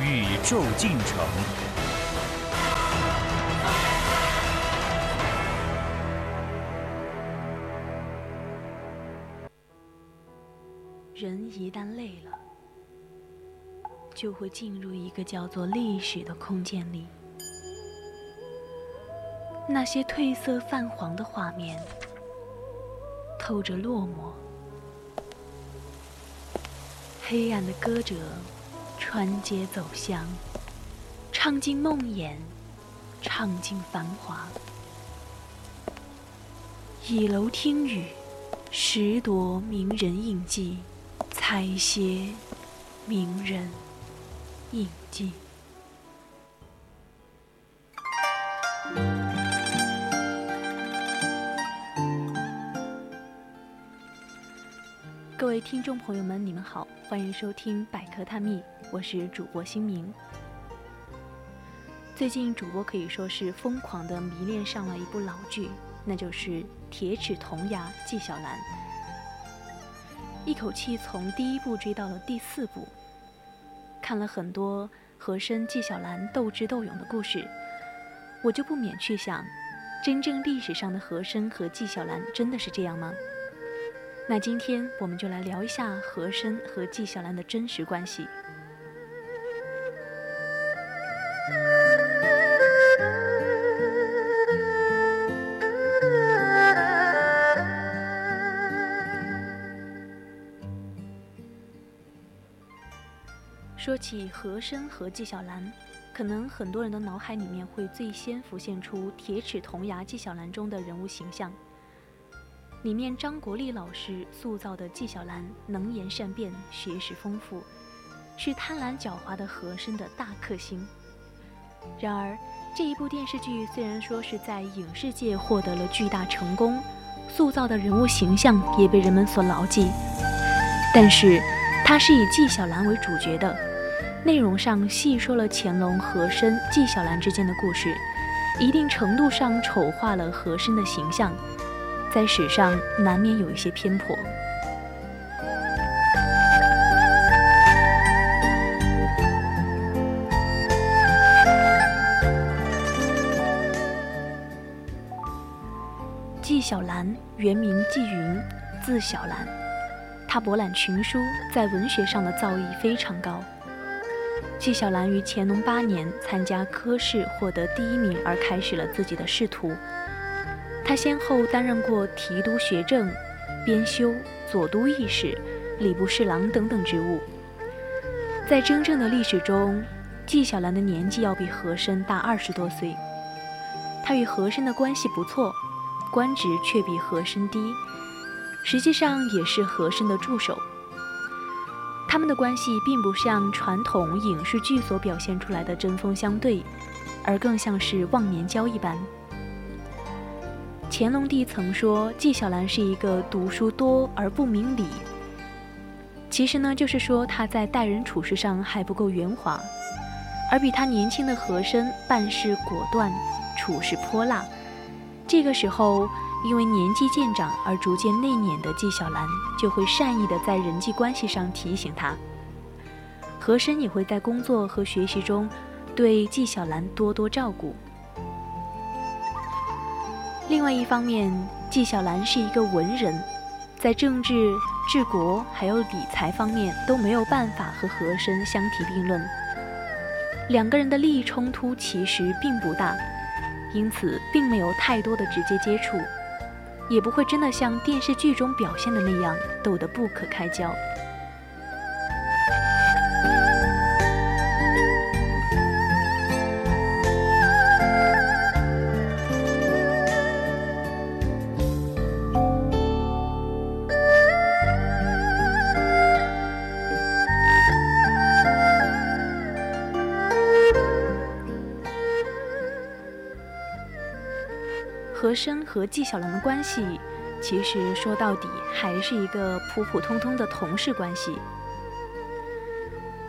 宇宙进程。人一旦累了，就会进入一个叫做历史的空间里。那些褪色泛黄的画面，透着落寞。黑暗的歌者穿街走巷，唱尽梦魇，唱尽繁华。倚楼听雨，拾夺名人印记，采撷名人印记。各位听众朋友们，你们好，欢迎收听百科探秘，我是主播新明。最近主播可以说是疯狂的迷恋上了一部老剧，那就是《铁齿铜牙纪晓岚》，一口气从第一部追到了第四部，看了很多和珅、纪晓岚斗智斗勇的故事，我就不免去想，真正历史上的和珅和纪晓岚真的是这样吗？那今天我们就来聊一下和珅和纪晓岚的真实关系。说起和珅和纪晓岚，可能很多人的脑海里面会最先浮现出《铁齿铜牙纪晓岚》中的人物形象。里面张国立老师塑造的纪晓岚能言善辩，学识丰富，是贪婪狡猾的和珅的大克星。然而，这一部电视剧虽然说是在影视界获得了巨大成功，塑造的人物形象也被人们所牢记，但是它是以纪晓岚为主角的，内容上细说了乾隆、和珅、纪晓岚之间的故事，一定程度上丑化了和珅的形象。在史上难免有一些偏颇。纪晓岚原名纪云，字晓岚。他博览群书，在文学上的造诣非常高。纪晓岚于乾隆八年参加科试，获得第一名，而开始了自己的仕途。他先后担任过提督学政、编修、左都御史、礼部侍郎等等职务。在真正的历史中，纪晓岚的年纪要比和珅大二十多岁。他与和珅的关系不错，官职却比和珅低，实际上也是和珅的助手。他们的关系并不像传统影视剧所表现出来的针锋相对，而更像是忘年交一般。乾隆帝曾说纪晓岚是一个读书多而不明理，其实呢，就是说他在待人处事上还不够圆滑，而比他年轻的和珅办事果断，处事泼辣。这个时候，因为年纪渐长而逐渐内敛的纪晓岚，就会善意的在人际关系上提醒他。和珅也会在工作和学习中，对纪晓岚多多照顾。另外一方面，纪晓岚是一个文人，在政治、治国还有理财方面都没有办法和和珅相提并论。两个人的利益冲突其实并不大，因此并没有太多的直接接触，也不会真的像电视剧中表现的那样逗得不可开交。和珅和纪晓岚的关系，其实说到底还是一个普普通通的同事关系。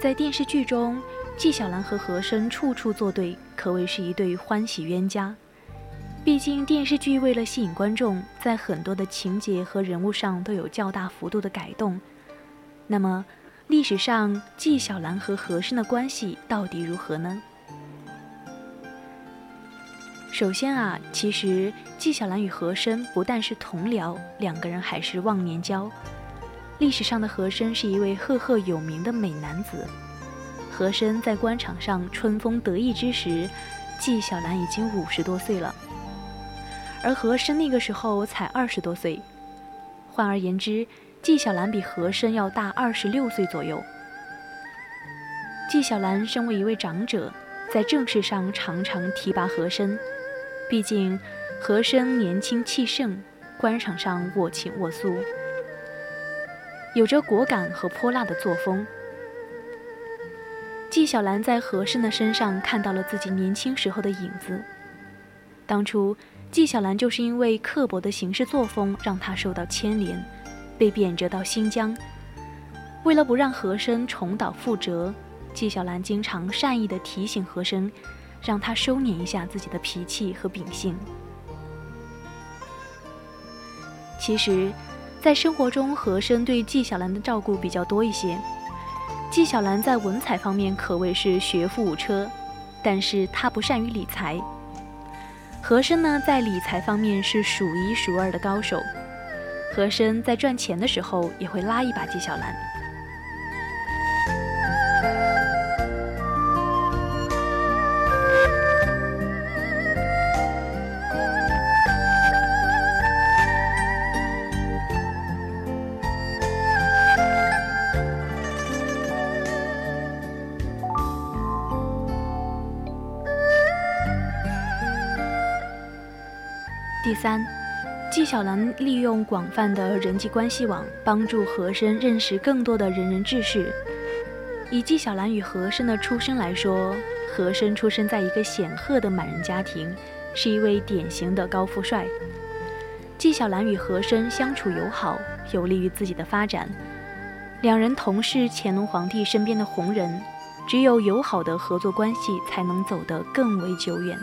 在电视剧中，纪晓岚和和珅处处作对，可谓是一对欢喜冤家。毕竟电视剧为了吸引观众，在很多的情节和人物上都有较大幅度的改动。那么，历史上纪晓岚和和珅的关系到底如何呢？首先啊，其实纪晓岚与和珅不但是同僚，两个人还是忘年交。历史上的和珅是一位赫赫有名的美男子，和珅在官场上春风得意之时，纪晓岚已经五十多岁了，而和珅那个时候才二十多岁。换而言之，纪晓岚比和珅要大二十六岁左右。纪晓岚身为一位长者，在政事上常常提拔和珅。毕竟，和珅年轻气盛，官场上我行我素，有着果敢和泼辣的作风。纪晓岚在和珅的身上看到了自己年轻时候的影子。当初，纪晓岚就是因为刻薄的行事作风，让他受到牵连，被贬谪到新疆。为了不让和珅重蹈覆辙，纪晓岚经常善意地提醒和珅。让他收敛一下自己的脾气和秉性。其实，在生活中，和珅对纪晓岚的照顾比较多一些。纪晓岚在文采方面可谓是学富五车，但是他不善于理财。和珅呢，在理财方面是数一数二的高手。和珅在赚钱的时候，也会拉一把纪晓岚。三，纪晓岚利用广泛的人际关系网，帮助和珅认识更多的仁人志士。以纪晓岚与和珅的出身来说，和珅出生在一个显赫的满人家庭，是一位典型的高富帅。纪晓岚与和珅相处友好，有利于自己的发展。两人同是乾隆皇帝身边的红人，只有友好的合作关系，才能走得更为久远。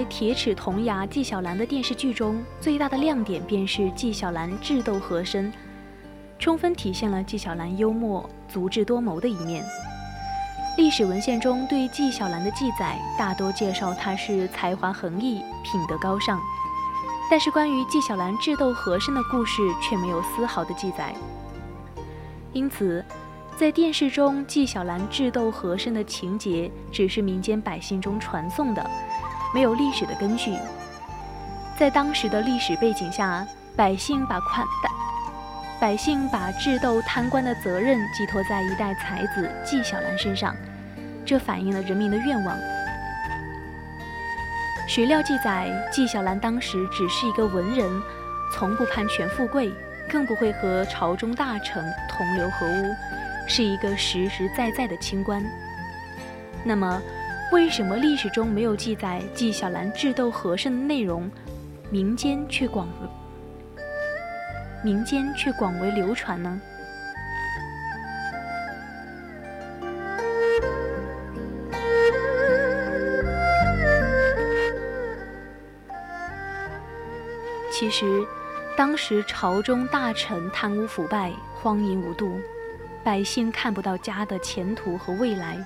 在《铁齿铜牙纪晓岚》的电视剧中，最大的亮点便是纪晓岚智斗和珅，充分体现了纪晓岚幽默、足智多谋的一面。历史文献中对纪晓岚的记载大多介绍他是才华横溢、品德高尚，但是关于纪晓岚智斗和珅的故事却没有丝毫的记载。因此，在电视中纪晓岚智斗和珅的情节只是民间百姓中传颂的。没有历史的根据，在当时的历史背景下，百姓把宽大百姓把智斗贪官的责任寄托在一代才子纪晓岚身上，这反映了人民的愿望。史料记载，纪晓岚当时只是一个文人，从不攀权富贵，更不会和朝中大臣同流合污，是一个实实在在的清官。那么？为什么历史中没有记载纪晓岚智斗和珅的内容，民间却广民间却广为流传呢？其实，当时朝中大臣贪污腐败、荒淫无度，百姓看不到家的前途和未来。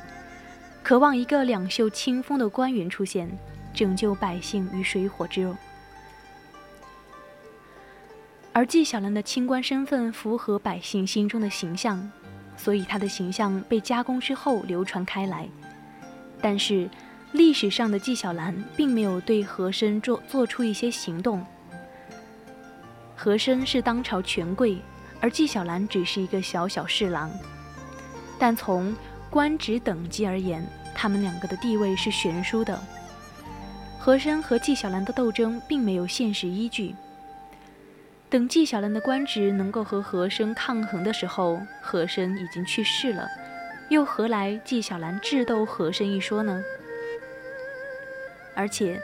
渴望一个两袖清风的官员出现，拯救百姓于水火之中。而纪晓岚的清官身份符合百姓心中的形象，所以他的形象被加工之后流传开来。但是，历史上的纪晓岚并没有对和珅做做出一些行动。和珅是当朝权贵，而纪晓岚只是一个小小侍郎。但从官职等级而言，他们两个的地位是悬殊的。和珅和纪晓岚的斗争并没有现实依据。等纪晓岚的官职能够和和珅抗衡的时候，和珅已经去世了，又何来纪晓岚智斗和珅一说呢？而且，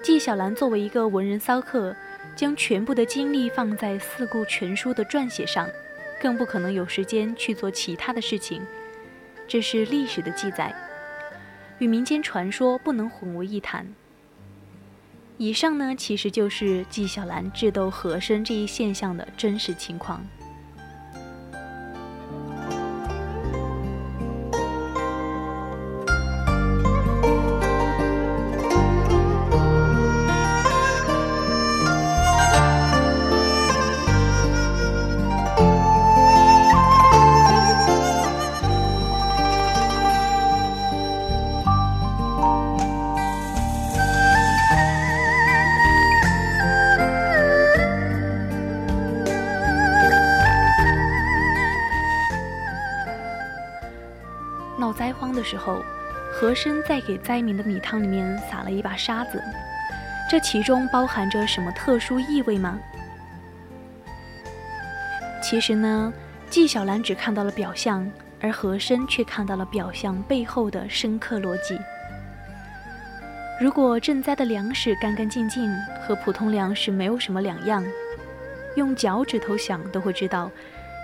纪晓岚作为一个文人骚客，将全部的精力放在四库全书的撰写上，更不可能有时间去做其他的事情。这是历史的记载，与民间传说不能混为一谈。以上呢，其实就是纪晓岚智斗和珅这一现象的真实情况。时候，和珅在给灾民的米汤里面撒了一把沙子，这其中包含着什么特殊意味吗？其实呢，纪晓岚只看到了表象，而和珅却看到了表象背后的深刻逻辑。如果赈灾的粮食干干净净，和普通粮食没有什么两样，用脚趾头想都会知道，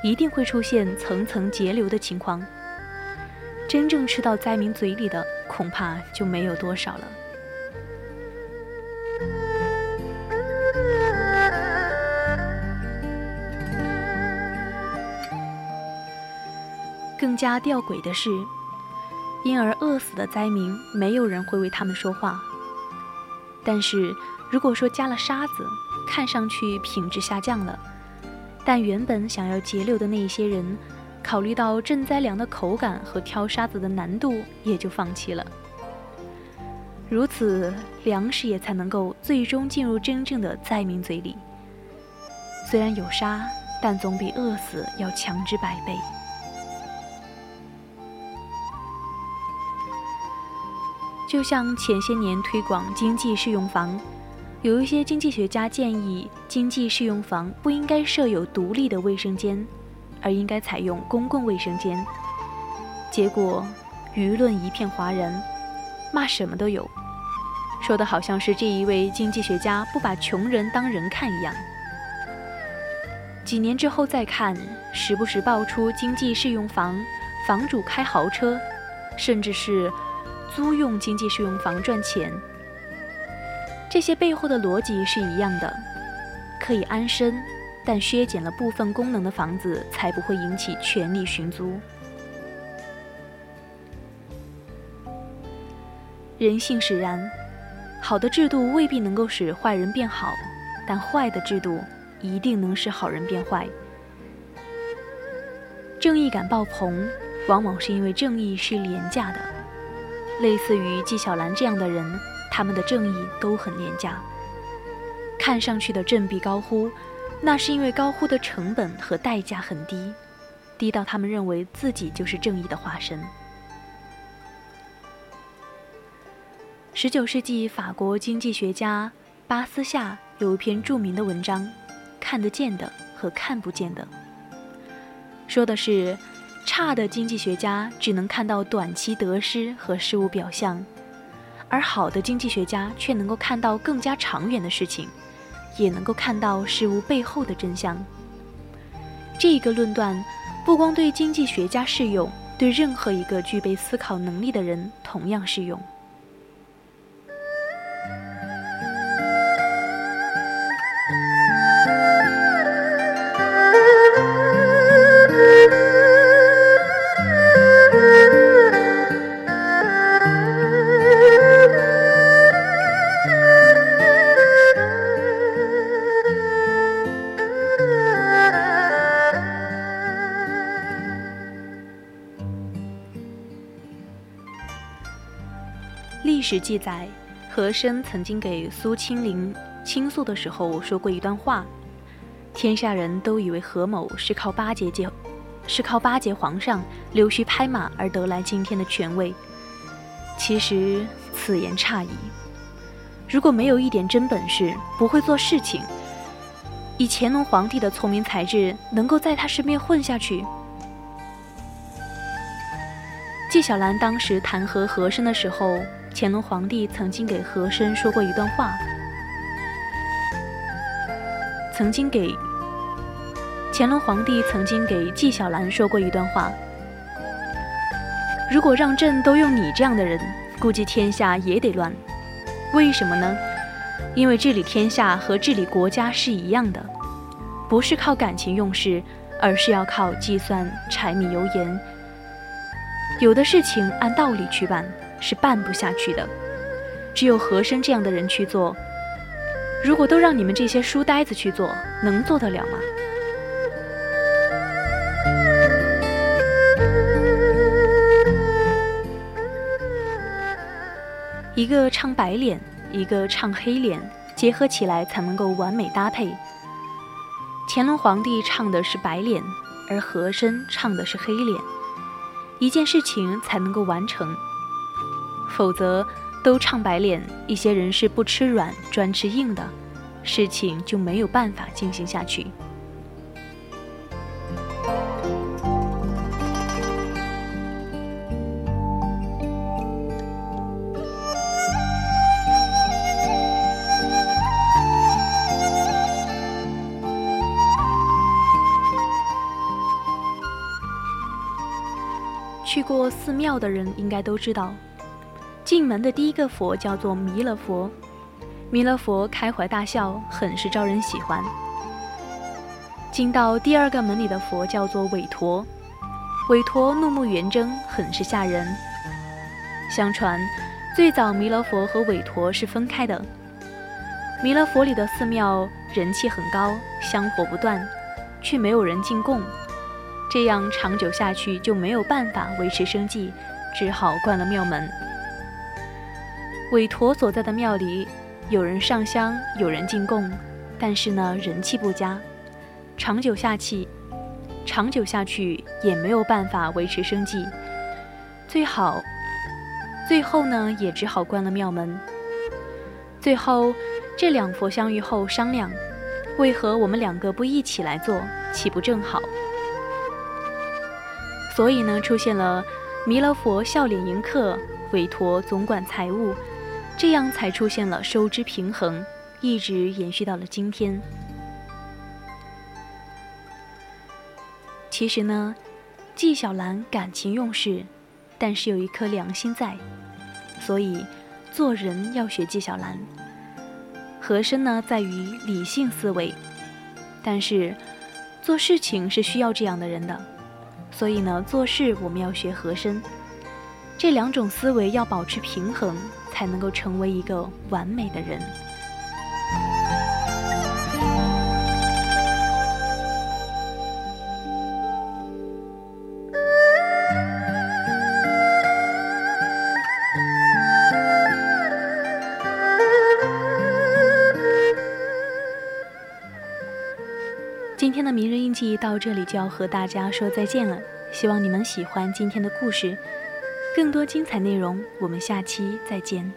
一定会出现层层截流的情况。真正吃到灾民嘴里的，恐怕就没有多少了。更加吊诡的是，因而饿死的灾民，没有人会为他们说话。但是，如果说加了沙子，看上去品质下降了，但原本想要节流的那一些人。考虑到赈灾粮的口感和挑沙子的难度，也就放弃了。如此，粮食也才能够最终进入真正的灾民嘴里。虽然有沙，但总比饿死要强之百倍。就像前些年推广经济适用房，有一些经济学家建议，经济适用房不应该设有独立的卫生间。而应该采用公共卫生间，结果舆论一片哗然，骂什么都有，说的好像是这一位经济学家不把穷人当人看一样。几年之后再看，时不时爆出经济适用房，房主开豪车，甚至是租用经济适用房赚钱，这些背后的逻辑是一样的，可以安身。但削减了部分功能的房子，才不会引起权力寻租。人性使然，好的制度未必能够使坏人变好，但坏的制度一定能使好人变坏。正义感爆棚，往往是因为正义是廉价的。类似于纪晓岚这样的人，他们的正义都很廉价，看上去的振臂高呼。那是因为高呼的成本和代价很低，低到他们认为自己就是正义的化身。十九世纪法国经济学家巴斯夏有一篇著名的文章《看得见的和看不见的》，说的是差的经济学家只能看到短期得失和事物表象，而好的经济学家却能够看到更加长远的事情。也能够看到事物背后的真相。这个论断不光对经济学家适用，对任何一个具备思考能力的人同样适用。史记载，和珅曾经给苏清龄倾诉的时候说过一段话：天下人都以为何某是靠巴结结，是靠巴结皇上、溜须拍马而得来今天的权位。其实此言差矣。如果没有一点真本事，不会做事情，以乾隆皇帝的聪明才智，能够在他身边混下去。纪晓岚当时弹劾和珅的时候，乾隆皇帝曾经给和珅说过一段话，曾经给乾隆皇帝曾经给纪晓岚说过一段话：如果让朕都用你这样的人，估计天下也得乱。为什么呢？因为治理天下和治理国家是一样的，不是靠感情用事，而是要靠计算、柴米油盐。有的事情按道理去办是办不下去的，只有和珅这样的人去做。如果都让你们这些书呆子去做，能做得了吗？一个唱白脸。一个唱黑脸结合起来才能够完美搭配。乾隆皇帝唱的是白脸，而和珅唱的是黑脸，一件事情才能够完成。否则都唱白脸，一些人是不吃软专吃硬的，事情就没有办法进行下去。去过寺庙的人应该都知道，进门的第一个佛叫做弥勒佛，弥勒佛开怀大笑，很是招人喜欢。进到第二个门里的佛叫做韦陀，韦陀怒目圆睁，很是吓人。相传，最早弥勒佛和韦陀是分开的。弥勒佛里的寺庙人气很高，香火不断，却没有人进贡。这样长久下去就没有办法维持生计，只好关了庙门。韦陀所在的庙里，有人上香，有人进贡，但是呢，人气不佳，长久下去，长久下去也没有办法维持生计，最好，最后呢，也只好关了庙门。最后，这两佛相遇后商量，为何我们两个不一起来做，岂不正好？所以呢，出现了弥勒佛笑脸迎客，韦陀总管财务，这样才出现了收支平衡，一直延续到了今天。其实呢，纪晓岚感情用事，但是有一颗良心在，所以做人要学纪晓岚。和珅呢，在于理性思维，但是做事情是需要这样的人的。所以呢，做事我们要学和珅，这两种思维要保持平衡，才能够成为一个完美的人。今天的名人印记到这里就要和大家说再见了，希望你们喜欢今天的故事，更多精彩内容，我们下期再见。